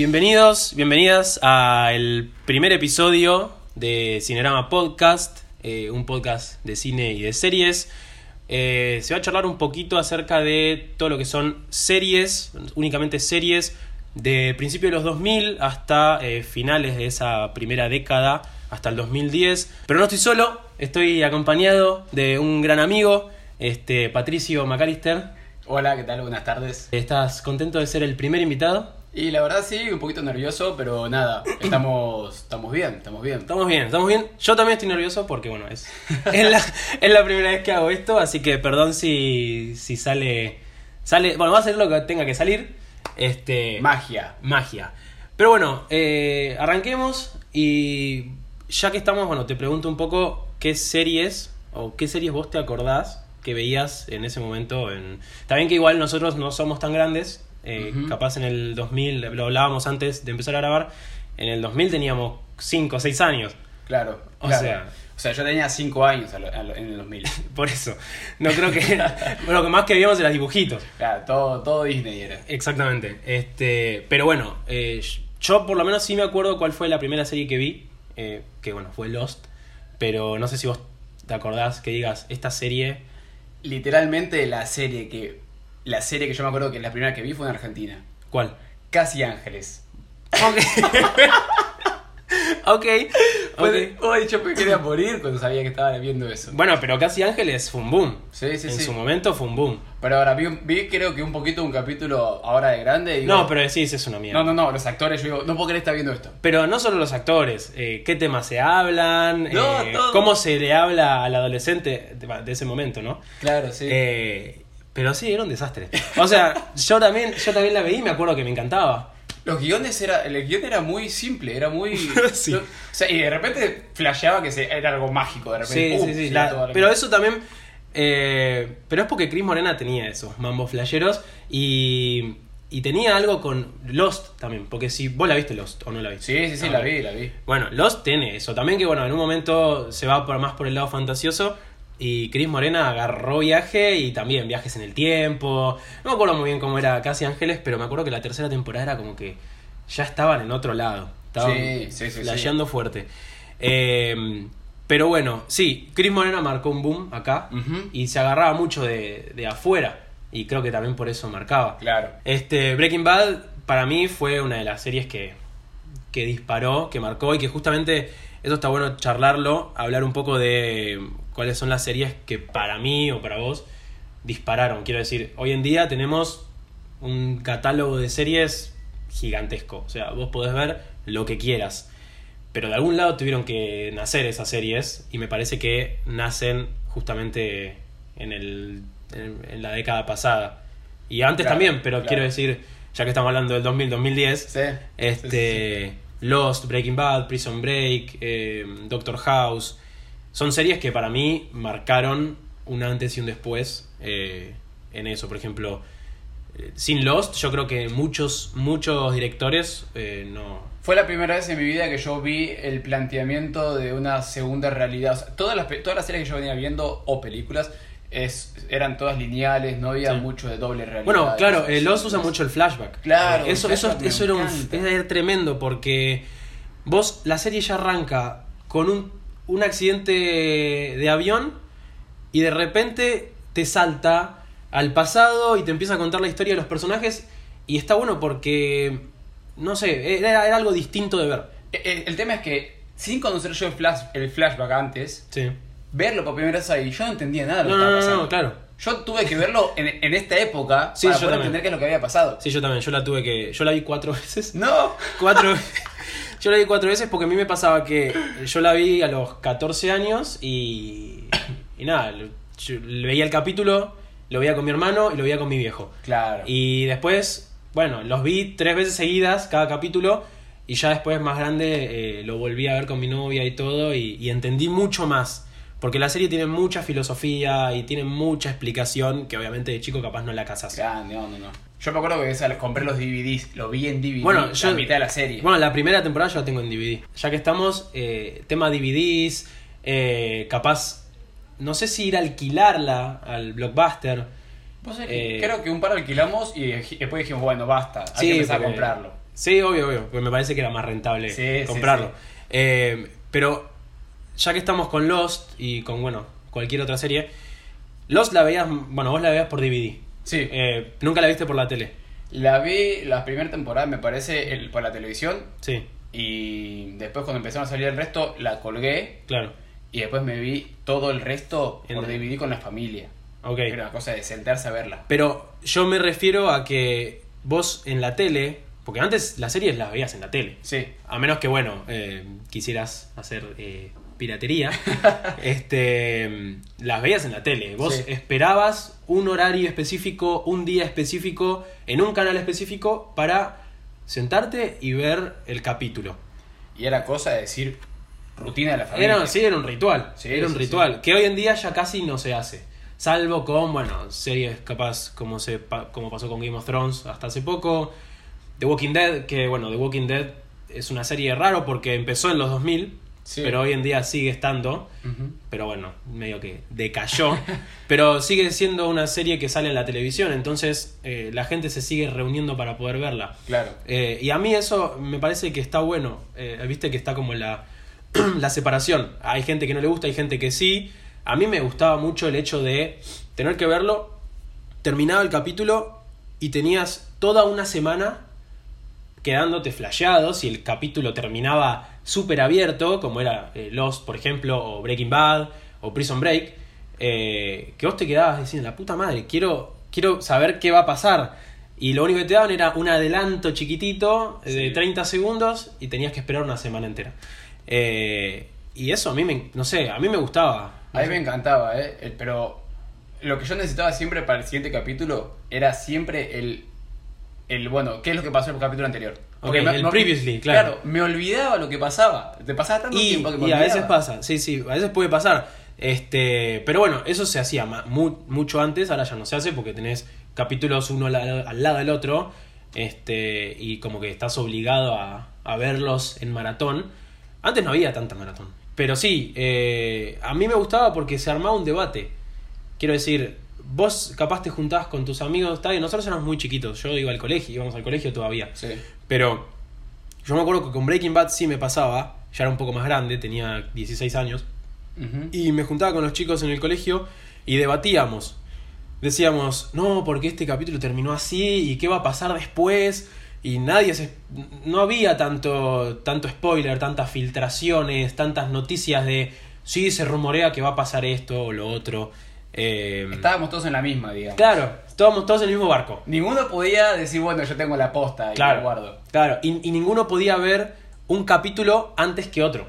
Bienvenidos, bienvenidas al primer episodio de Cinerama Podcast, eh, un podcast de cine y de series. Eh, se va a charlar un poquito acerca de todo lo que son series, únicamente series, de principios de los 2000 hasta eh, finales de esa primera década, hasta el 2010. Pero no estoy solo, estoy acompañado de un gran amigo, este, Patricio McAllister. Hola, ¿qué tal? Buenas tardes. ¿Estás contento de ser el primer invitado? Y la verdad sí, un poquito nervioso, pero nada, estamos, estamos bien, estamos bien. Estamos bien, estamos bien. Yo también estoy nervioso porque, bueno, es, es, la, es la primera vez que hago esto, así que perdón si, si sale, sale... Bueno, va a ser lo que tenga que salir. Este, Magia. magia. Pero bueno, eh, arranquemos y ya que estamos, bueno, te pregunto un poco qué series o qué series vos te acordás que veías en ese momento. En... Está bien que igual nosotros no somos tan grandes, eh, capaz en el 2000, lo hablábamos antes de empezar a grabar, en el 2000 teníamos 5 o 6 años. Claro. O claro. sea- O sea, yo tenía 5 años a lo- a lo- en el 2000. Por eso. No creo que. bueno, lo que más que veíamos eran dibujitos. Claro, todo, todo Disney era. Exactamente. Este, pero bueno, eh, yo por lo menos sí me acuerdo cuál fue la primera serie que vi. eh, que bueno, fue Lost. Pero no sé si vos te acordás que digas, esta serie. Literalmente la serie que. La serie que yo me acuerdo que la primera que vi fue en Argentina. ¿Cuál? Casi Ángeles. Ok. ok. ok. Hoy yo me quería morir cuando sabía que estaba viendo eso. Bueno, pero Casi Ángeles fue un boom. Sí, sí, en sí. su momento fue un boom. Pero ahora vi, vi creo que un poquito un capítulo ahora de grande. y digo, No, pero decís, es una mierda. No, no, no, los actores, yo digo, no puedo creer estar viendo esto. Pero no solo los actores, eh, qué temas se hablan, No, eh, cómo se le habla al adolescente de, de ese momento, ¿no? Claro, sí. Eh, pero sí, era un desastre. O sea, yo también, yo también la veí y me acuerdo que me encantaba. Los guiones era, el guion era muy simple, era muy... Sí. O sea, y de repente flasheaba que se- era algo mágico, de repente. Sí, ¡pum! sí, sí. la- pero eso también. eh, pero es porque Chris Morena tenía esos mambos flasheros y, y tenía algo con Lost también. Porque si vos la viste Lost o no la viste. Sí, sí, sí, Ah, la vi, la vi. Bueno, Lost tiene eso. También que, bueno, en un momento se va por, más por el lado fantasioso. Y Chris Morena agarró viaje y también viajes en el tiempo. No me acuerdo muy bien cómo era Casi Ángeles, pero me acuerdo que la tercera temporada era como que ya estaban en otro lado. Estaban Sí, sí, fuerte. Eh, pero bueno, sí, Chris Morena marcó un boom acá y se agarraba mucho de, de afuera. Y creo que también por eso marcaba. Claro. Este, Breaking Bad para mí fue una de las series que, que disparó, que marcó y que justamente eso está bueno charlarlo, hablar un poco de cuáles son las series que para mí o para vos dispararon. Quiero decir, hoy en día tenemos un catálogo de series gigantesco, o sea, vos podés ver lo que quieras. Pero de algún lado tuvieron que nacer esas series y me parece que nacen justamente en, el, en, en la década pasada. Y antes Claro, también, pero claro. quiero decir, ya que estamos hablando del 2000-2010, Sí. este, Lost, Breaking Bad, Prison Break, eh, Doctor House, son series que para mí marcaron un antes y un después eh, en eso. Por ejemplo, eh, sin Lost, yo creo que muchos, muchos directores eh, no, Fue la primera vez en mi vida que yo vi el planteamiento de una segunda realidad. O sea, todas, las, todas las series que yo venía viendo o películas es, eran todas lineales, no había Sí. mucho de doble realidad. Bueno, claro, eh, Lost usa mucho el flashback. Claro, Eh, eso, eso, eso era, un, era tremendo porque vos, la serie ya arranca con un, un accidente de avión y de repente te salta al pasado y te empieza a contar la historia de los personajes y está bueno porque, no sé, era, era algo distinto de ver. Eh, eh, El tema es que, sin conocer yo el, flash, el flashback antes, Sí. verlo por primera vez ahí, yo no entendía nada de lo No, que no, estaba no, pasando. no, claro. Yo tuve que verlo en, en esta época Sí, para yo poder también. entender qué es lo que había pasado. Sí, yo también, yo la tuve que... Yo la vi cuatro veces. No. Cuatro Yo la vi cuatro veces porque a mí me pasaba que yo la vi a los 14 años y. Y nada, yo veía el capítulo, lo veía con mi hermano y lo veía con mi viejo. Claro. Y después, bueno, los vi tres veces seguidas cada capítulo y ya después más grande eh, lo volví a ver con mi novia y todo y, y entendí mucho más. Porque la serie tiene mucha filosofía y tiene mucha explicación que obviamente de chico capaz no la casas. Grande, no, no, no. Yo me acuerdo que esa, compré los DVDs, lo vi en DVD, Bueno, la yo- mitad de la serie. Bueno, la primera temporada yo la tengo en DVD. Ya que estamos, eh, tema DVDs, eh, capaz, no sé si ir a alquilarla al blockbuster. Vos eh, creo que un par alquilamos y después dijimos, bueno, basta, hay Sí, que empezar porque a comprarlo. Sí, obvio, obvio, porque me parece que era más rentable Sí, comprarlo. sí. Pero ya que estamos con Lost y con, bueno, cualquier otra serie, Lost la veías, bueno, vos la veías por DVD. Sí. Eh, Nunca la viste por la tele. La vi la primera temporada, me parece, el- por la televisión. Sí, Y después cuando empezaron a salir el resto, la colgué. claro. Y después me vi todo el resto En por el- DVD con la familia. Ok. Era una cosa de sentarse a verla. Pero yo me refiero a que vos en la tele, porque antes las series las veías en la tele. Sí. A menos que, bueno, eh, quisieras hacer eh, piratería. este, las veías en la tele. Vos Sí. esperabas un horario específico, un día específico, en un canal específico para sentarte y ver el capítulo. Y era cosa de decir rutina de la familia. Era, sí, era un ritual. Sí, era un sí, ritual. Que hoy en día ya casi no se hace. Salvo con, bueno, series capaz como, se, como pasó con Game of Thrones hasta hace poco. The Walking Dead, que bueno, The Walking Dead es una serie raro porque empezó en los 2000, Sí. pero hoy en día sigue estando. Pero bueno, medio que decayó. pero sigue siendo una serie que sale en la televisión, entonces eh, la gente se sigue reuniendo para poder verla. Claro. Eh, y a mí eso me parece que está bueno. Eh, Viste que está como la, la separación. Hay gente que no le gusta, hay gente que sí. A mí me gustaba mucho el hecho de tener que verlo, terminaba el capítulo y tenías toda una semana quedándote flasheado si el capítulo terminaba súper abierto, como era eh, Lost, por ejemplo, o Breaking Bad, o Prison Break, eh, que vos te quedabas diciendo, la puta madre, quiero, quiero saber qué va a pasar. Y lo único que te daban era un adelanto chiquitito eh, de Sí. 30 segundos y tenías que esperar una semana entera. Eh, y eso a mí me, no sé, a mí me gustaba. A mí me encantaba, ¿eh? Pero lo que yo necesitaba siempre para el siguiente capítulo era siempre el. el bueno, ¿qué es lo que pasó en el capítulo anterior? Ok, el previously, claro. me olvidaba lo que pasaba. Te pasaba tanto Y, tiempo que me y a veces pasa, sí, sí, a veces puede pasar. Este, pero bueno, eso se hacía mu- mucho antes, ahora ya no se hace porque tenés capítulos uno al, la- al lado del otro, este, y como que estás obligado a, a verlos en maratón. Antes no había tanta maratón. Pero sí, eh, a mí me gustaba porque se armaba un debate. Quiero decir, vos capaz te juntabas con tus amigos, está bien, nosotros éramos muy chiquitos, yo iba al colegio, íbamos al colegio todavía. Sí. Pero yo me acuerdo que con Breaking Bad sí me pasaba, ya era un poco más grande, tenía 16 años, y me juntaba con los chicos en el colegio y debatíamos. Decíamos, no, porque este capítulo terminó así y qué va a pasar después. Y nadie se. No había tanto, tanto spoiler, tantas filtraciones, tantas noticias de. Sí, se rumorea que va a pasar esto o lo otro. Eh, Estábamos todos en la misma, digamos. Claro, estábamos todos en el mismo barco. Ninguno podía decir, bueno, yo tengo la posta y Claro, la guardo. claro. Y, y ninguno podía ver un capítulo antes que otro.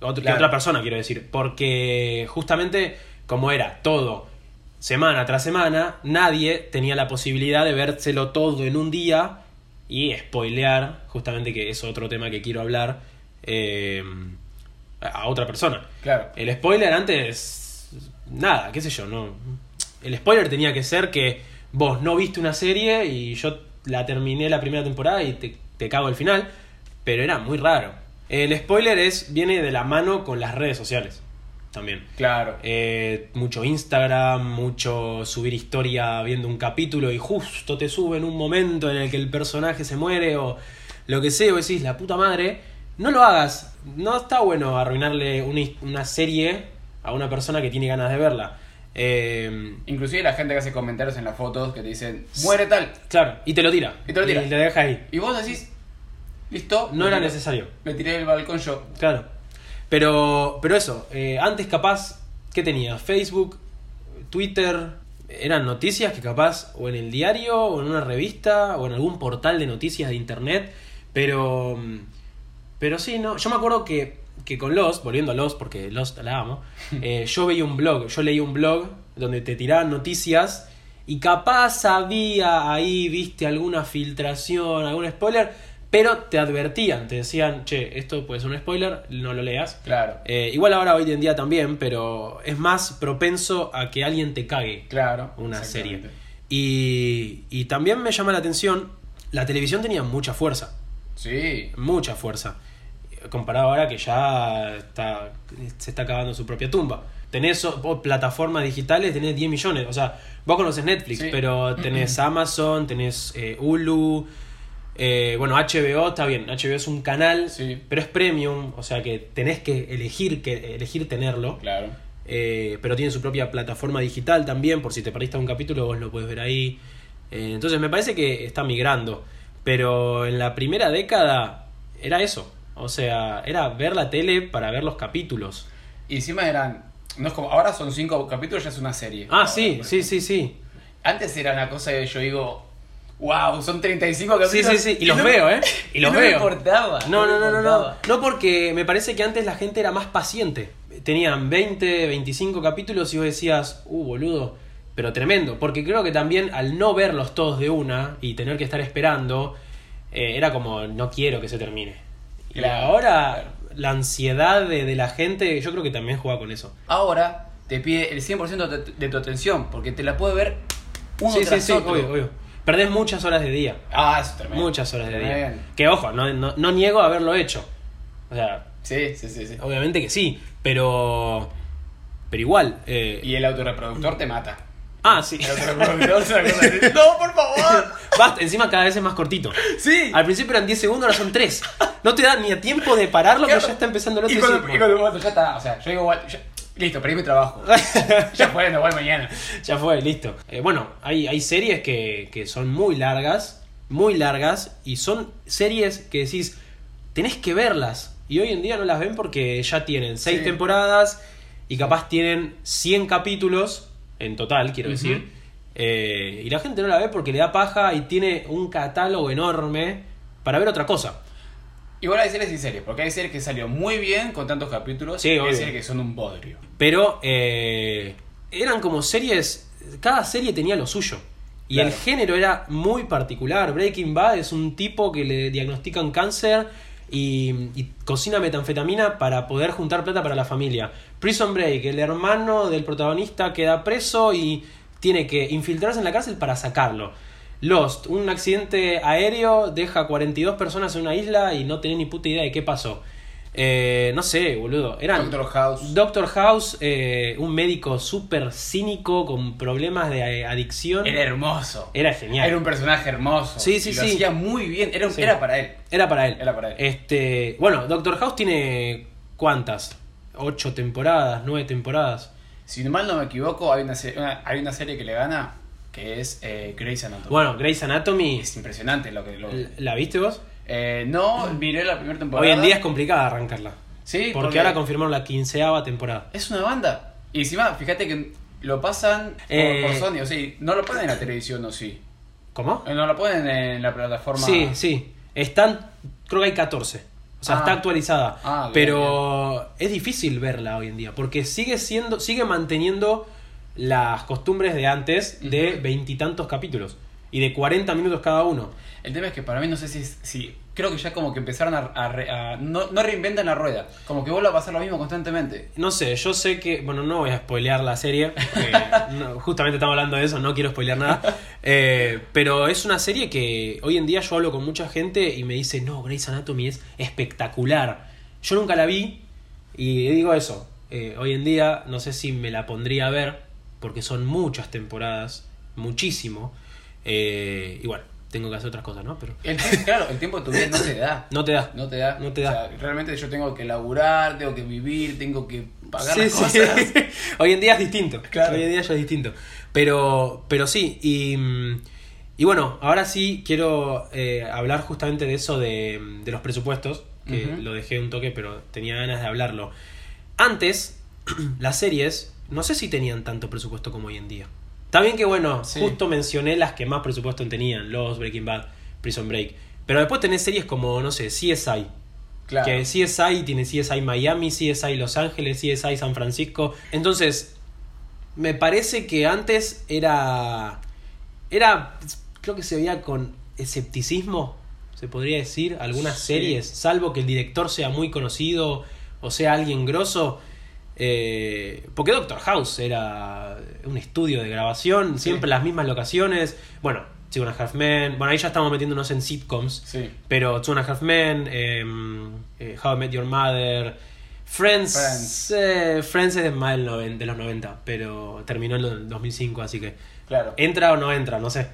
Otro- Claro. Que otra persona, quiero decir. Porque justamente, como era todo semana tras semana, nadie tenía la posibilidad de vérselo todo en un día y spoilear, justamente que es otro tema que quiero hablar, eh, a otra persona. Claro. El spoiler antes, nada, qué sé yo, no. El spoiler tenía que ser que vos no viste una serie y yo la terminé la primera temporada y te, te cago el final, pero era muy raro. El spoiler es viene de la mano con las redes sociales también. Claro. Eh, mucho Instagram, mucho subir historia viendo un capítulo y justo te sube en un momento en el que el personaje se muere o lo que sea, o decís, la puta madre, no lo hagas. No está bueno arruinarle una serie a una persona que tiene ganas de verla. Eh, Inclusive la gente que hace comentarios en las fotos que te dicen, muere tal. claro, y te lo tira. Y te lo tira. Y te deja ahí. Y vos decís, listo. No era tiré- necesario. Me tiré del balcón yo. Claro. Pero, pero eso, eh, antes capaz, ¿qué tenía? Facebook, Twitter, eran noticias que capaz o en el diario o en una revista o en algún portal de noticias de internet, pero mm, pero sí, no, yo me acuerdo que, que con Lost, volviendo a Lost porque Lost la amo, eh, yo veía un blog, yo leía un blog donde te tiraban noticias y capaz había ahí, viste, alguna filtración, algún spoiler, pero te advertían, te decían, che, esto puede ser un spoiler, no lo leas. Claro. Eh, igual ahora hoy en día también, pero es más propenso a que alguien te cague Claro. una serie. Y, y también me llama la atención, la televisión tenía mucha fuerza, Sí. mucha fuerza. Comparado ahora que ya está, se está acabando su propia tumba. Tenés o plataformas digitales, tenés 10 millones. O sea, vos conoces Netflix, Sí. pero tenés Amazon, tenés eh, Hulu, Eh, bueno, HBO está bien, HBO es un canal, Sí. pero es premium, o sea que tenés que elegir, que elegir tenerlo. Claro. Eh, pero tiene su propia plataforma digital también, por si te perdiste un capítulo vos lo puedes ver ahí. Entonces me parece que está migrando. Pero en la primera década era eso. O sea, era ver la tele para ver los capítulos. Y encima eran. No es como. Ahora son cinco capítulos, ya es una serie. Ah, Ahora, sí, sí, sí, sí. Antes era una cosa que yo digo. Wow, son 35 Sí, capítulos. sí, sí. Y los no- veo, ¿eh? Y los no veo. me importaba. No, no, no, no, no. No porque me parece que antes la gente era más paciente. Tenían 20, 25 capítulos y vos decías, uh, boludo. Pero tremendo. Porque creo que también al no verlos todos de una y tener que estar esperando, eh, era como, no quiero que se termine. Claro, ahora la ansiedad de, de la gente, yo creo que también juega con eso. Ahora te pide el 100% de, de tu atención, porque te la puede ver uno sí, tras sí, otro. obvio, obvio. Perdés muchas horas de día. Ah, eso es tremendo. Muchas horas de día. Que ojo, no, no, no niego haberlo hecho. O sea, Sí, sí, sí, sí. obviamente que sí, pero. Pero igual. eh, Y el autorreproductor te mata. Ah, sí. No, por favor. Basta, encima cada vez es más cortito. Sí. Al principio eran 10 segundos, ahora son 3. No te da ni a tiempo de pararlo, que Claro. ya está empezando el otro. Y cuando, cuando- ya está, o sea, yo digo, ya- listo, perdí mi trabajo. ya fue, no voy mañana. ya fue, listo. Eh, bueno, hay, hay series que, que son muy largas, muy largas, y son series que decís, tenés que verlas. Y hoy en día no las ven porque ya tienen 6 Sí. temporadas y capaz tienen 100 capítulos en total, quiero decir. Eh, y la gente no la ve porque le da paja y tiene un catálogo enorme para ver otra cosa. Igual hay series y series, porque hay series que salió muy bien con tantos capítulos Sí, y hay obvio. series que son un bodrio. Pero eh, eran como series, cada serie tenía lo suyo. Y Claro. el género era muy particular. Breaking Bad es un tipo que le diagnostican cáncer y, y cocina metanfetamina para poder juntar plata para la familia. Prison Break, el hermano del protagonista queda preso y tiene que infiltrarse en la cárcel para sacarlo. Lost, un accidente aéreo deja 42 personas en una isla y no tenés ni puta idea de qué pasó. Eh, no sé, boludo. Eran Doctor House. Doctor House, eh, un médico súper cínico con problemas de eh, adicción. Era hermoso. Era genial. Era un personaje hermoso. Sí, sí, y lo sí. hacía muy bien. Era, Sí. era para él. Era para él. Era para él. Este, bueno, Doctor House tiene ¿cuántas? Ocho temporadas, nueve temporadas. Si mal no me equivoco, hay una, se- una- hay una serie que le gana que es eh, Grey's Anatomy. Bueno, Grey's Anatomy, Es impresionante lo que... Lo... ¿la viste vos? Eh, no, miré la primera temporada. Hoy en día es complicada arrancarla. Sí, Porque, ahora confirmaron la quinceava temporada. Es una banda. Y encima, fíjate que lo pasan por, Eh. por Sony. O sea, no lo ponen en la televisión, ¿o sí? ¿Cómo? Eh, No lo ponen en la plataforma... Sí, sí. Están, creo que hay 14. O sea, Ah. está actualizada. Ah, bien, pero es difícil verla hoy en día. Porque sigue siendo, sigue manteniendo las costumbres de antes de veintitantos capítulos. Y de 40 minutos cada uno. El tema es que para mí no sé si... creo que ya como que empezaron a... a a- no, no reinventan la rueda. Como que vuelve a pasar lo mismo constantemente. No sé, yo sé que. Bueno, no voy a spoilear la serie. porque no- justamente estamos hablando de eso, no quiero spoilear nada. Eh, pero es una serie que hoy en día yo hablo con mucha gente y me dice: No, Grey's Anatomy es espectacular. Yo nunca la vi y digo eso. eh, hoy en día no sé si me la pondría a ver porque son muchas temporadas, muchísimo. Eh, y bueno, tengo que hacer otras cosas, ¿no? Pero El tie- claro, el tiempo de tu vida no te da. no te da. No te da. No te da. O sea, realmente yo tengo que laburar, tengo que vivir, tengo que pagar Sí, las sí. cosas. Hoy en día es distinto. Claro. Hoy en día ya es distinto. Pero, pero sí, y, y bueno, ahora sí quiero eh, hablar justamente de eso de, de los presupuestos, que lo dejé un toque, pero tenía ganas de hablarlo. Antes, las series, no sé si tenían tanto presupuesto como hoy en día. Está bien que, bueno, Sí. justo mencioné las que más presupuesto tenían, Los, Breaking Bad, Prison Break. Pero después tenés series como, no sé, CSI, Claro. que CSI tiene CSI Miami, CSI Los Ángeles, CSI San Francisco. Entonces, me parece que antes era. Era. Creo que se veía con escepticismo, se podría decir, algunas Sí. series, salvo que el director sea muy conocido o sea alguien grosso. Eh, porque Doctor House era un estudio de grabación, Sí. siempre las mismas locaciones. Bueno, Two and a Half Men. Bueno, ahí ya estamos metiéndonos en sitcoms. Sí. Pero Two and a Half Men, em, eh, How I Met Your Mother, Friends. Friends. eh, Friends es de, más de los 90, pero terminó en el 2005, así que. Claro. ¿Entra o no entra? No sé.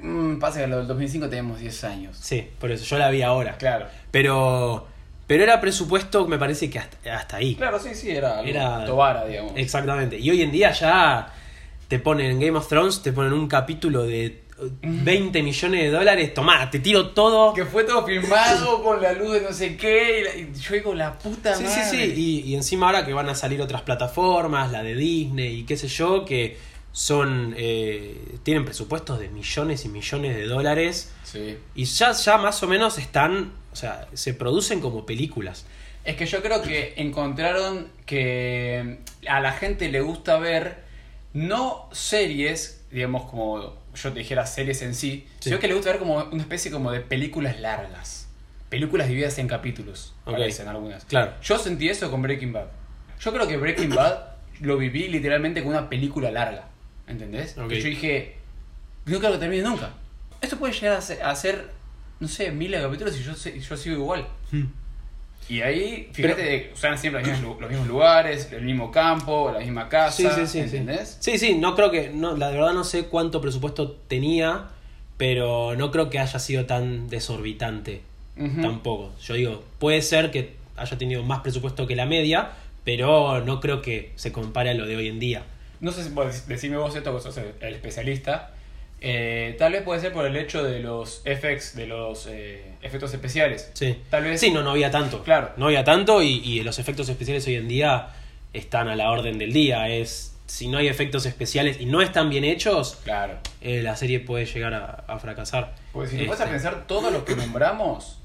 Mm, pasa que lo del 2005 tenemos 10 años. Sí, por eso, yo la vi ahora. Claro. Pero, pero era presupuesto, me parece que hasta, hasta ahí. Claro, sí, sí, era, algo Era- Tobara, digamos. Exactamente. Y hoy en día ya te ponen en Game of Thrones, te ponen un capítulo de uh, 20 millones de dólares. Tomá, te tiro todo. Que fue todo filmado con la luz de no sé qué. Y, la- y yo digo, la puta Sí, madre. sí, sí. Y, y encima ahora que van a salir otras plataformas, la de Disney y qué sé yo, que son eh, tienen presupuestos de millones y millones de dólares. Sí. Y ya, ya más o menos están, o sea, se producen como películas. Es que yo creo que encontraron que a la gente le gusta ver no series, digamos como yo te dijera series en sí, Sí. sino que le gusta ver como una especie como de películas largas. Películas divididas en capítulos, Ok. parecen algunas. Claro. Yo sentí eso con Breaking Bad. Yo creo que Breaking Bad lo viví literalmente con una película larga. ¿Entendés? Ok. Y yo dije, no creo que termine nunca. Esto puede llegar a ser, a ser, no sé, miles de capítulos y yo, sé- yo sigo igual. Y ahí, fíjate, Pero- usan siempre los mismos, los mismos lugares, el mismo campo, la misma casa. Sí, sí, sí. ¿Entendés? Sí, sí, no creo que. No, la verdad no sé cuánto presupuesto tenía, pero no creo que haya sido tan desorbitante. Tampoco. Yo digo, puede ser que haya tenido más presupuesto que la media, pero no creo que se compare a lo de hoy en día. No sé si podés decirme vos esto, que sos el, el especialista. Eh, tal vez puede ser por el hecho de los FX, de los eh, efectos especiales. Sí. Tal vez. Sí, no, no había tanto. Claro. No había tanto y, y los efectos especiales hoy en día están a la orden del día. Es. Si no hay efectos especiales y no están bien hechos, Claro. eh, la serie puede llegar a, a fracasar. Porque si te vas a Este, pensar, todos los que nombramos,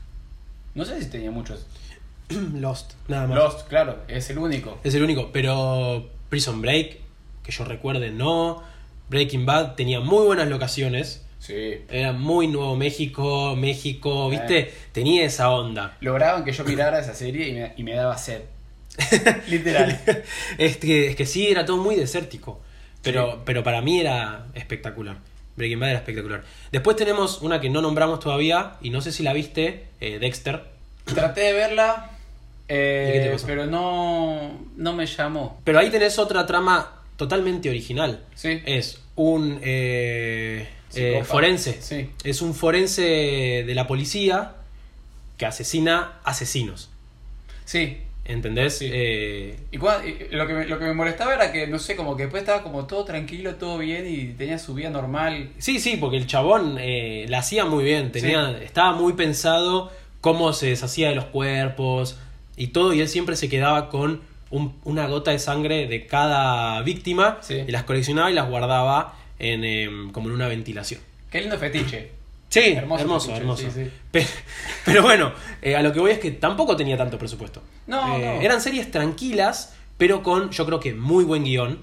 no sé si tenía muchos. Lost, nada más. Lost, claro, es el único. Es el único, pero Prison Break, que yo recuerde, no. Breaking Bad tenía muy buenas locaciones. Sí. Era muy Nuevo México, México, ¿viste? Tenía esa onda. Lograban que yo mirara esa serie y me, y me daba sed. Literal. es, que, es que sí, era todo muy desértico. Pero, Sí. pero para mí era espectacular. Breaking Bad era espectacular. Después tenemos una que no nombramos todavía, y no sé si la viste, eh, Dexter. Traté de verla, eh, pero no, no me llamó. Pero ahí tenés otra trama totalmente original. Sí. Es un eh, eh, forense. Sí. Es un forense de la policía que asesina asesinos. Sí. ¿Entendés? Sí. Eh, Y, lo, que me, lo que me molestaba era que, no sé, como que después estaba como todo tranquilo, todo bien y tenía su vida normal. sí, sí, porque el chabón la hacía muy bien. Tenía, Estaba muy pensado cómo se deshacía de los cuerpos y todo. Y él siempre se quedaba con un- una gota de sangre de cada víctima Sí. y las coleccionaba y las guardaba en, em, como en una ventilación. Qué lindo fetiche. Sí, Hermoso hermoso, fetiche, hermoso. sí, sí. Pe- Pero, bueno, eh, a lo que voy es que tampoco tenía tanto presupuesto. No, Eh, no. Eran series tranquilas, pero con, yo creo que muy buen guion.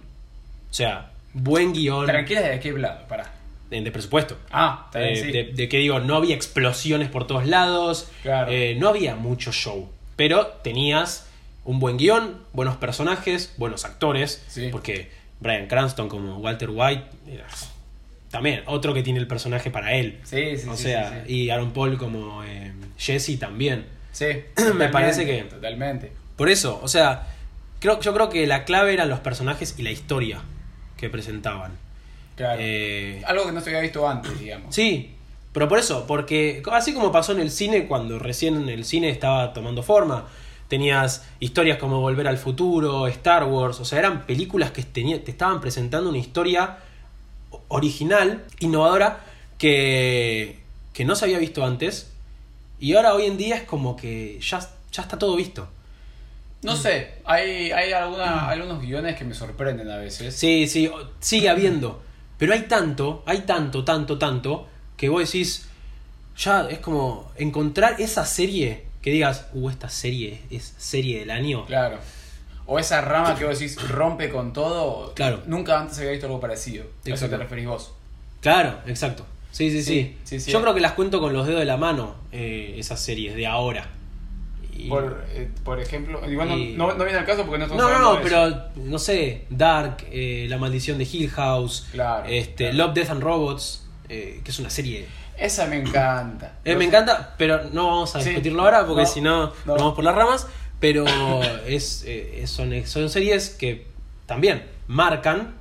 O sea, buen guion Tranquila de qué lado, pará. de, de presupuesto. Ah, Eh, sí. de, de que digo, no había explosiones por todos lados, Claro. no había mucho show, pero tenías un buen guion, buenos personajes, buenos actores, Sí. porque Brian Cranston como Walter White, era- también otro que tiene el personaje para él. Sí, sí, o sí, sea, y Aaron Paul como eh, Jesse también. Sí, Me parece que- Totalmente. Por eso, o sea, creo, yo creo que la clave eran los personajes y la historia que presentaban. Claro. Eh, Algo que no se había visto antes, digamos. Sí, pero por eso, porque así como pasó en el cine cuando recién el cine estaba tomando forma, tenías historias como Volver al Futuro, Star Wars, o sea, eran películas que tenía- te estaban presentando una historia original, innovadora, que, que no se había visto antes, y ahora hoy en día es como que ya, ya está todo visto. No sé, hay, hay alguna, algunos guiones que me sorprenden a veces. Sí, sí, sigue habiendo. Pero hay tanto, hay tanto, tanto, tanto, que vos decís, ya es como encontrar esa serie que digas, uh, esta serie es serie del año. Claro. O esa rama que vos decís rompe con todo. Claro. Nunca antes había visto algo parecido. A eso Exacto. te referís vos. Claro, exacto. Sí, sí, sí. Sí, sí, sí. Yo creo que las cuento con los dedos de la mano, eh, esas series de ahora. Y- Por, eh, por ejemplo, igual no, Y- no, no viene al caso porque no estamos No, no, no, eso. pero no sé, Dark, eh, La Maldición de Hill House, Claro, este, claro. Love, Death and Robots, que es una serie Esa me encanta. Eh, me encanta, pero no vamos a Sí. discutirlo ahora porque No, si no no. nos vamos por las ramas. Pero es, eh, son, son series que también marcan,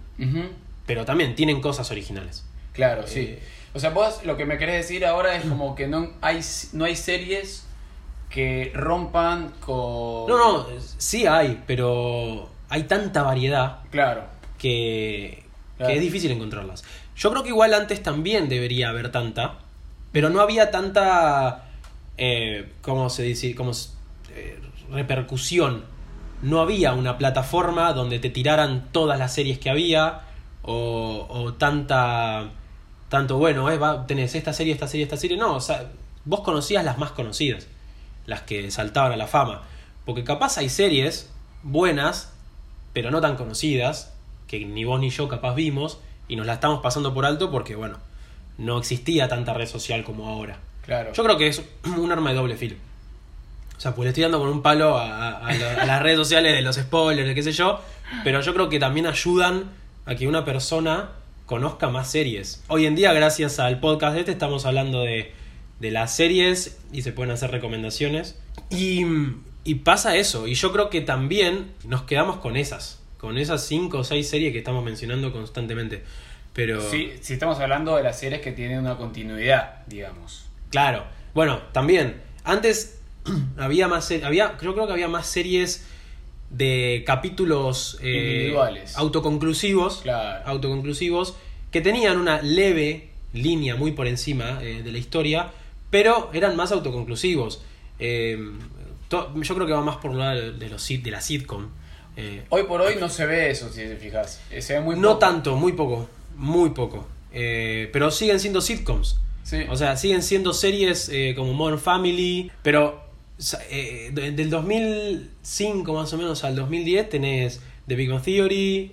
pero también tienen cosas originales. Claro, sí. Eh, O sea, vos lo que me querés decir ahora es como que no hay, no hay series que rompan con... No, no, sí hay, pero hay tanta variedad Claro. que, Claro. que es difícil encontrarlas. Yo creo que igual antes también debería haber tanta, pero no había tanta, eh, ¿cómo se dice? Como, eh, repercusión. No había una plataforma donde te tiraran todas las series que había o, o tanta, tanto, bueno, eh, va, tenés esta serie, esta serie, esta serie. No, o sea, vos conocías las más conocidas, las que saltaban a la fama. Porque capaz hay series buenas, pero no tan conocidas, que ni vos ni yo capaz vimos, y nos la estamos pasando por alto porque, bueno, no existía tanta red social como ahora. Claro. Yo creo que es un arma de doble filo. O sea, pues le estoy dando con un palo a, a- a la- a las redes sociales de los spoilers, de qué sé yo, pero yo creo que también ayudan a que una persona conozca más series. Hoy en día, gracias al podcast de este, estamos hablando de, de las series y se pueden hacer recomendaciones. Y, y pasa eso, y yo creo que también nos quedamos con esas, con esas cinco o seis series que estamos mencionando constantemente. Pero... Sí, si estamos hablando de las series que tienen una continuidad, digamos. Claro. Bueno, también. Antes había más había creo, creo que había más series de capítulos eh, Individuales. autoconclusivos. Claro. Autoconclusivos. Que tenían una leve línea muy por encima eh, de la historia. Pero eran más autoconclusivos. Eh, to- yo creo que va más por lo de, de los de la sitcom. Eh, Hoy por hoy no se ve eso, si te fijas. Se ve muy no poco. tanto, muy poco. Muy poco. Eh, pero siguen siendo sitcoms. Sí. O sea, siguen siendo series eh, como Modern Family, pero eh, de- del 2005 más o menos al 2010 tenés The Big Bang Theory,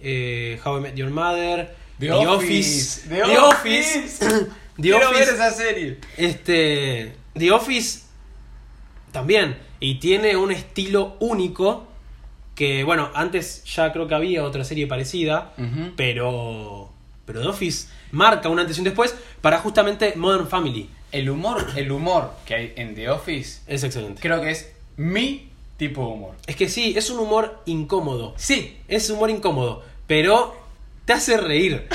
How I Met Your Mother, The Office. The The Office. Office, The Quiero Office, ver esa serie. este, The Office también y tiene un estilo único que bueno antes ya creo que había otra serie parecida, pero pero The Office marca un antes y un después para justamente Modern Family. El humor, el humor que hay en The Office, Es excelente. creo que es mi tipo de humor. Es que sí, es un humor incómodo. Sí. Es humor incómodo, pero te hace reír.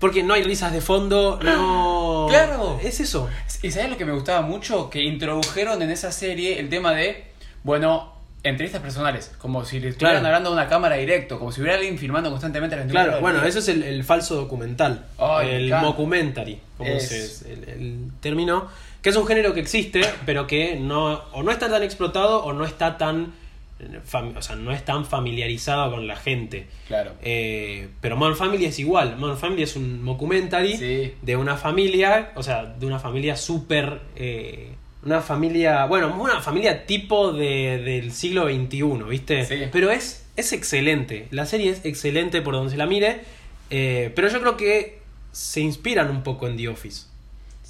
Porque no hay risas de fondo, no... Claro. Es eso. ¿Y sabes lo que me gustaba mucho? Que introdujeron en esa serie el tema de, bueno, entrevistas personales. Como si le estuvieran Claro. hablando a una cámara directo. Como si hubiera alguien filmando constantemente las Claro, entrevistas. bueno, eso es el, el falso documental. El encanta. mockumentary, como Es- es el, el término. Que es un género que existe, pero que no, o no está tan explotado o no está tan, eh, o sea, no es tan familiarizado con la gente. Claro. Eh, pero Modern Family es igual. Modern Family es un mockumentary Sí. de una familia, o sea, de una familia súper... eh, una familia, bueno, una familia tipo de, del siglo XXI, ¿viste? Sí. Pero es, es excelente. La serie es excelente por donde se la mire. eh, pero yo creo que se inspiran un poco en The Office.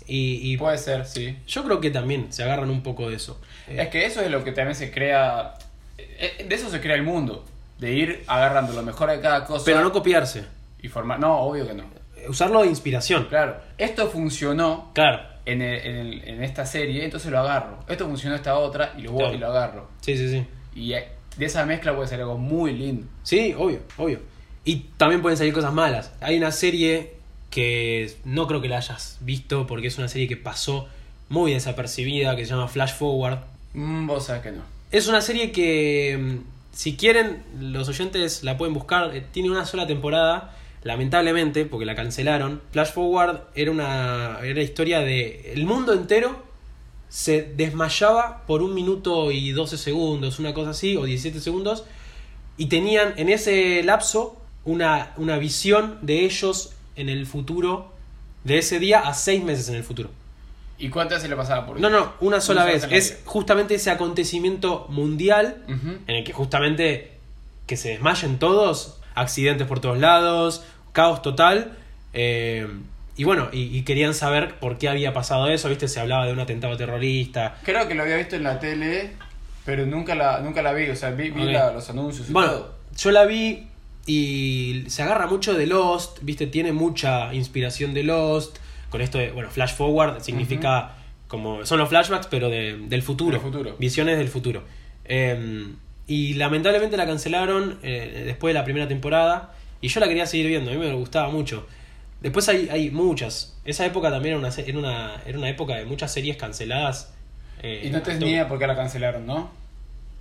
Y, y Puede ser, sí. yo creo que también se agarran un poco de eso. Es que eso es lo que también se crea. eh, De eso se crea el mundo. De ir agarrando lo mejor de cada cosa. pero no copiarse. y formar. No, obvio que no. Usarlo de inspiración. Claro. Esto funcionó Claro. en, el- en, el- en esta serie, entonces lo agarro. Esto funcionó esta otra y lo, voy- Claro. y lo agarro. Sí, sí, sí. Y de esa mezcla puede ser algo muy lindo. Sí, obvio, obvio. Y también pueden salir cosas malas. Hay una serie que no creo que la hayas visto porque es una serie que pasó muy desapercibida que se llama Flash Forward. Mm, vos sabés que no. Es una serie que, mm, si quieren, los oyentes la pueden buscar. Eh, Tiene una sola temporada, lamentablemente, porque la cancelaron. Flash Forward era una era historia de. El mundo entero se desmayaba por un minuto y 12 segundos, una cosa así, o 17 segundos. Y tenían en ese lapso una, una visión de ellos en el futuro, de ese día a seis meses en el futuro. ¿Y cuántas veces le pasaba por No, no, una sola vez. Es justamente ese acontecimiento mundial en el que justamente que se desmayen todos, accidentes por todos lados, caos total. eh, y bueno, y, y querían saber por qué había pasado eso, ¿viste? Se hablaba de un atentado terrorista. Creo que lo había visto en la tele, pero nunca la, nunca la vi. O sea, vi, vi la- los anuncios y Bueno, todo. yo la vi y se agarra mucho de Lost, ¿viste? Tiene mucha inspiración de Lost. Con esto de, bueno, flash forward significa como. Son los flashbacks, pero de- del futuro. Del futuro. Visiones del futuro. Eh, y lamentablemente la cancelaron eh, después de la primera temporada. Y yo la quería seguir viendo, a mí me gustaba mucho. Después hay, hay muchas. Esa época también era una, era una, era una época de muchas series canceladas. eh, Y no te al ni idea por qué la cancelaron, ¿no?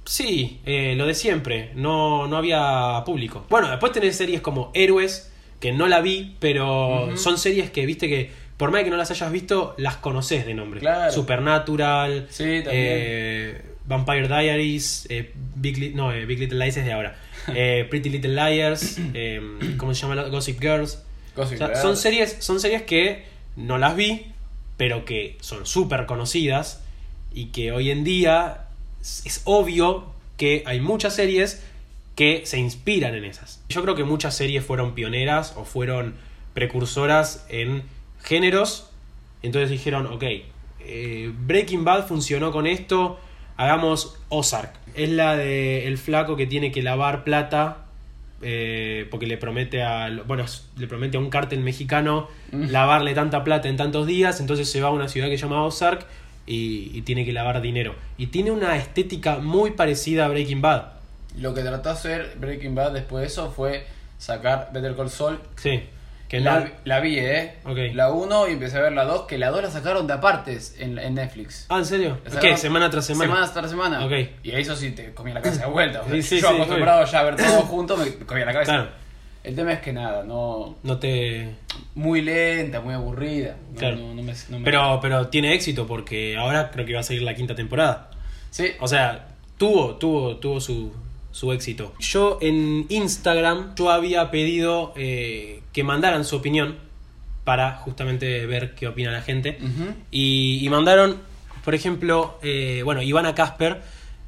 Sí, eh, lo de siempre. No, no había público. Bueno, después tenés series como Héroes, que no la vi, pero son series que viste que, por más que no las hayas visto, las conoces de nombre. Claro. Supernatural, Sí, también. eh, Vampire Diaries, eh, Big, Li- no, eh, Big Little Lies es de ahora. Eh, Pretty Little Liars, ¿cómo se llama? la- Gossip Girls. Gossip O sea, Girl. son series, son series que no las vi, pero que son súper conocidas y que hoy en día es, es obvio que hay muchas series que se inspiran en esas. Yo creo que muchas series fueron pioneras o fueron precursoras en géneros. Entonces dijeron, ok, eh, Breaking Bad funcionó con esto, hagamos Ozark. Es la de el flaco que tiene que lavar plata eh, porque le promete a bueno le promete a un cártel mexicano Mm. lavarle tanta plata en tantos días entonces se va a una ciudad que se llama Ozark y, y tiene que lavar dinero y tiene una estética muy parecida a Breaking Bad Lo que trató de hacer Breaking Bad después de eso fue sacar Better Call Saul. sí que la, la vi, ¿eh? La 1 y empecé a ver la 2, que la 2 la sacaron de apartes en, en Netflix. ah en serio ¿qué? semana tras semana Semana tras semana. Ok. Y eso sí te comía la cabeza de vuelta. o sea, Sí, sí, yo sí, acostumbrado ya a ver todo junto, me comía la cabeza. Claro. El tema es que nada, no. no te Muy lenta, muy aburrida. No, Claro. no- no me- no me- pero pero tiene éxito porque ahora creo que va a salir la quinta temporada Sí, O sea, tuvo, tuvo, tuvo su, su éxito. Yo en Instagram, yo había pedido eh, que mandaran su opinión para justamente ver qué opina la gente. Y mandaron, por ejemplo, eh, bueno, Ivana Casper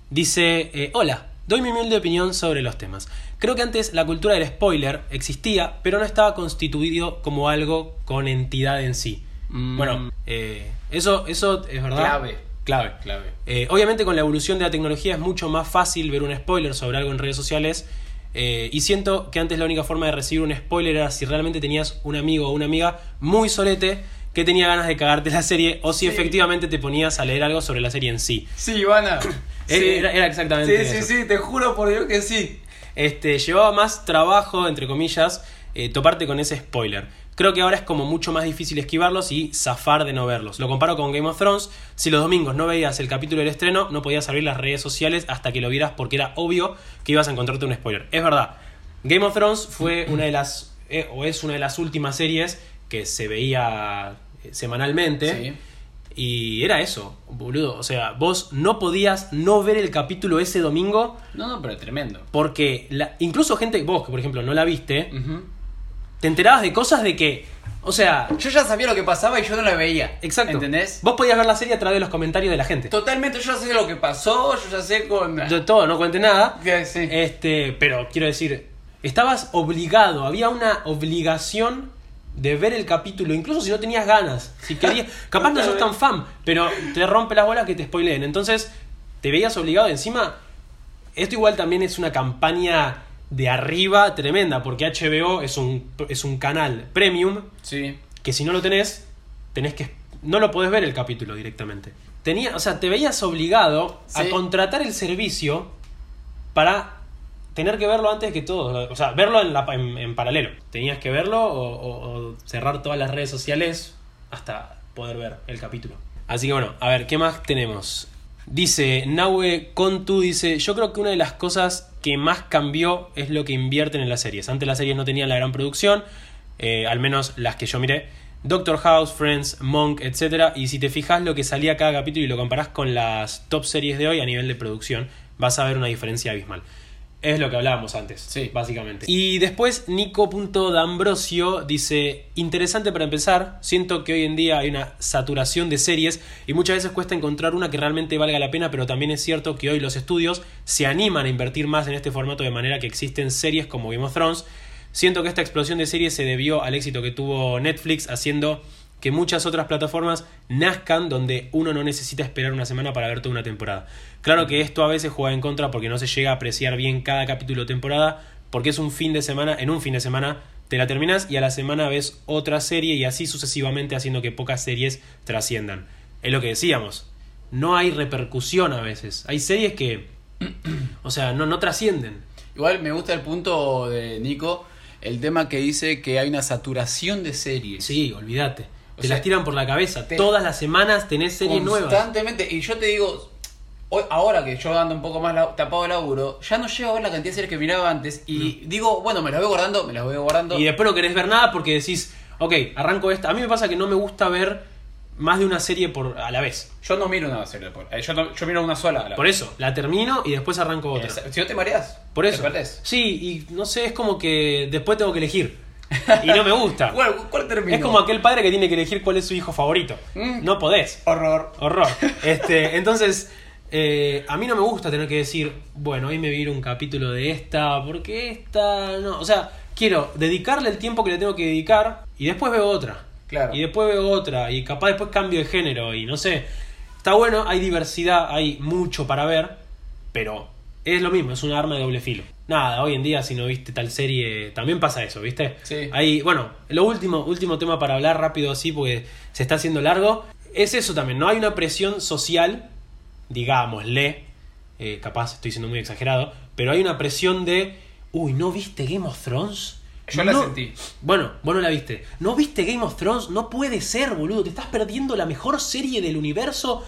dice, eh, hola, doy mi humilde opinión sobre los temas. Creo que antes la cultura del spoiler existía, pero no estaba constituido como algo con entidad en sí. Mm. Bueno, eh, eso, eso es verdad. Clave. Clave. Clave. Eh, obviamente con la evolución de la tecnología es mucho más fácil ver un spoiler sobre algo en redes sociales eh, y siento que antes la única forma de recibir un spoiler era si realmente tenías un amigo o una amiga muy solete que tenía ganas de cagarte la serie o si Sí. efectivamente te ponías a leer algo sobre la serie en sí. Sí, Ivana. Eh, Era, era exactamente Sí, eso. sí, sí, te juro por Dios que sí. Este, llevaba más trabajo, entre comillas, eh, toparte con ese spoiler. Creo que ahora es como mucho más difícil esquivarlos y zafar de no verlos. Lo comparo con Game of Thrones. Si los domingos no veías el capítulo del estreno, no podías abrir las redes sociales hasta que lo vieras porque era obvio que ibas a encontrarte un spoiler. Es verdad. Game of Thrones fue una de las, eh, o es una de las últimas series que se veía eh, semanalmente. Sí. Y era eso, boludo. O sea, vos no podías no ver el capítulo ese domingo No, no, pero tremendo. porque la, incluso gente, vos que por ejemplo no la viste. Te enterabas de cosas de que, o sea, Yo ya sabía lo que pasaba y yo no la veía. exacto. ¿Entendés? Vos podías ver la serie a través de los comentarios de la gente. Totalmente, yo ya sé lo que pasó, yo ya sé con. De todo, no cuente nada. Que sí. Este, pero quiero decir, estabas obligado, había una obligación de ver el capítulo, incluso si no tenías ganas. Si querías, capaz no sos tan fan, pero te rompe las bolas que te spoileen. Entonces, te veías obligado. Encima, esto igual también es una campaña de arriba tremenda, porque HBO es un, es un canal premium Sí. que si no lo tenés, tenés que no lo podés ver el capítulo directamente. Tenía, o sea, te veías obligado a contratar el servicio para tener que verlo antes que todo, o sea, verlo en, la, en, en paralelo. Tenías que verlo o, o- o cerrar todas las redes sociales hasta poder ver el capítulo. Así que bueno, a ver, ¿qué más tenemos? Dice Nahue Contu, dice, yo creo que una de las cosas que más cambió es lo que invierten en las series. Antes las series no tenían la gran producción, eh, al menos las que yo miré. Doctor House, Friends, Monk, etc. Y si te fijas lo que salía cada capítulo y lo comparás con las top series de hoy a nivel de producción, vas a ver una diferencia abismal. Es lo que hablábamos antes, Sí. básicamente. Y después Nico.d'Ambrosio dice, interesante para empezar, siento que hoy en día hay una saturación de series y muchas veces cuesta encontrar una que realmente valga la pena, pero también es cierto que hoy los estudios se animan a invertir más en este formato de manera que existen series como Game of Thrones. Siento que esta explosión de series se debió al éxito que tuvo Netflix haciendo que muchas otras plataformas nazcan donde uno no necesita esperar una semana para ver toda una temporada. Claro que esto a veces juega en contra porque no se llega a apreciar bien cada capítulo o temporada, porque es un fin de semana, en un fin de semana te la terminas y a la semana ves otra serie y así sucesivamente haciendo que pocas series trasciendan. Es lo que decíamos, no hay repercusión a veces. Hay series que, o sea, no, no trascienden. Igual me gusta el punto de Nico el tema que dice que hay una saturación de series. Sí, olvídate. Te sea, las tiran por la cabeza. te- Todas las semanas tenés series nuevas. Constantemente. Y yo te digo, hoy- ahora que yo ando un poco más la- tapado de laburo, ya no llego a ver la cantidad de series que miraba antes. Y digo, bueno, me las voy guardando, me las voy guardando. Y después no querés ver nada porque decís, ok, arranco esta. A mí me pasa que no me gusta ver más de una serie por a la vez. Yo no miro una serie, por- eh, yo, no- yo miro una sola. a la Por vez. eso, la termino y después arranco otra. Si no te mareas, Por eso. Te perdés. Sí, y no sé, es como que después tengo que elegir. Y no me gusta. ¿Cuál, cuál terminó? es como aquel padre que tiene que elegir cuál es su hijo favorito. Mm. No podés. Horror. Horror. Este, entonces, eh, a mí no me gusta tener que decir, bueno, hoy me vi un capítulo de esta, porque esta no. O sea, quiero dedicarle el tiempo que le tengo que dedicar y después veo otra. Claro. Y después veo otra. Y capaz después cambio de género. Y no sé. Está bueno, hay diversidad, hay mucho para ver. Pero es lo mismo, es un arma de doble filo. Nada, hoy en día si no viste tal serie, también pasa eso, ¿viste? Sí. Hay, bueno, lo último, último tema para hablar rápido así, porque se está haciendo largo, es eso también, no hay una presión social, digámosle, eh, capaz estoy siendo muy exagerado, pero hay una presión de, uy, ¿no viste Game of Thrones? Yo la sentí. Bueno, vos no la viste. ¿No viste Game of Thrones? No puede ser, boludo. Te estás perdiendo la mejor serie del universo.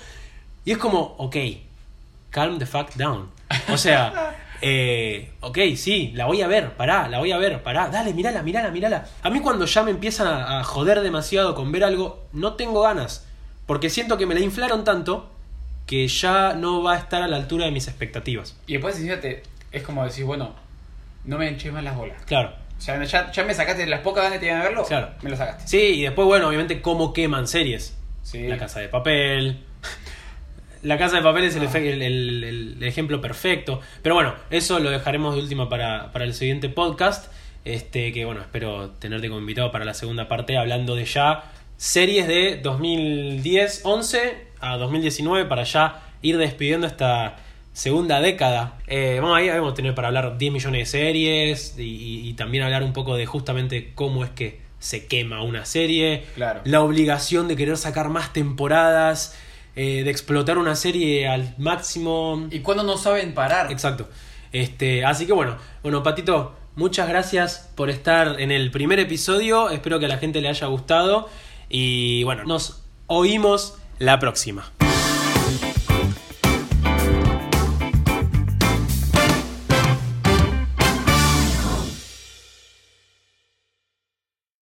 Y es como, ok, calm the fuck down. O sea, eh, ok, sí, la voy a ver, pará, la voy a ver, pará, dale, mirala, mirala, mirala. A mí cuando ya me empiezan a, a joder demasiado con ver algo, no tengo ganas. Porque siento que me la inflaron tanto que ya no va a estar a la altura de mis expectativas. Y después, fíjate, es como decir, bueno, no me enches más las bolas. Claro. O sea, ya, ya me sacaste las pocas ganas que tenía de verlo. Claro. Me lo sacaste. Sí, y después, bueno, obviamente, cómo queman series. Sí. La casa de papel. La casa de papel es el, efe- el- el- el ejemplo perfecto. Pero bueno, eso lo dejaremos de última para, para el siguiente podcast. Este, que bueno, espero tenerte como invitado para la segunda parte, hablando de ya series de 2010, 11 a 2019, para ya ir despidiendo esta segunda década. Eh, vamos ahí vamos a tener para hablar 10 millones de series y, y- y también hablar un poco de justamente cómo es que se quema una serie Claro. la obligación de querer sacar más temporadas, eh, de explotar una serie al máximo. Y cuando no saben parar. Exacto. Este, así que bueno, bueno, Patito, muchas gracias por estar en el primer episodio. Espero que a la gente le haya gustado. Y bueno, nos oímos la próxima.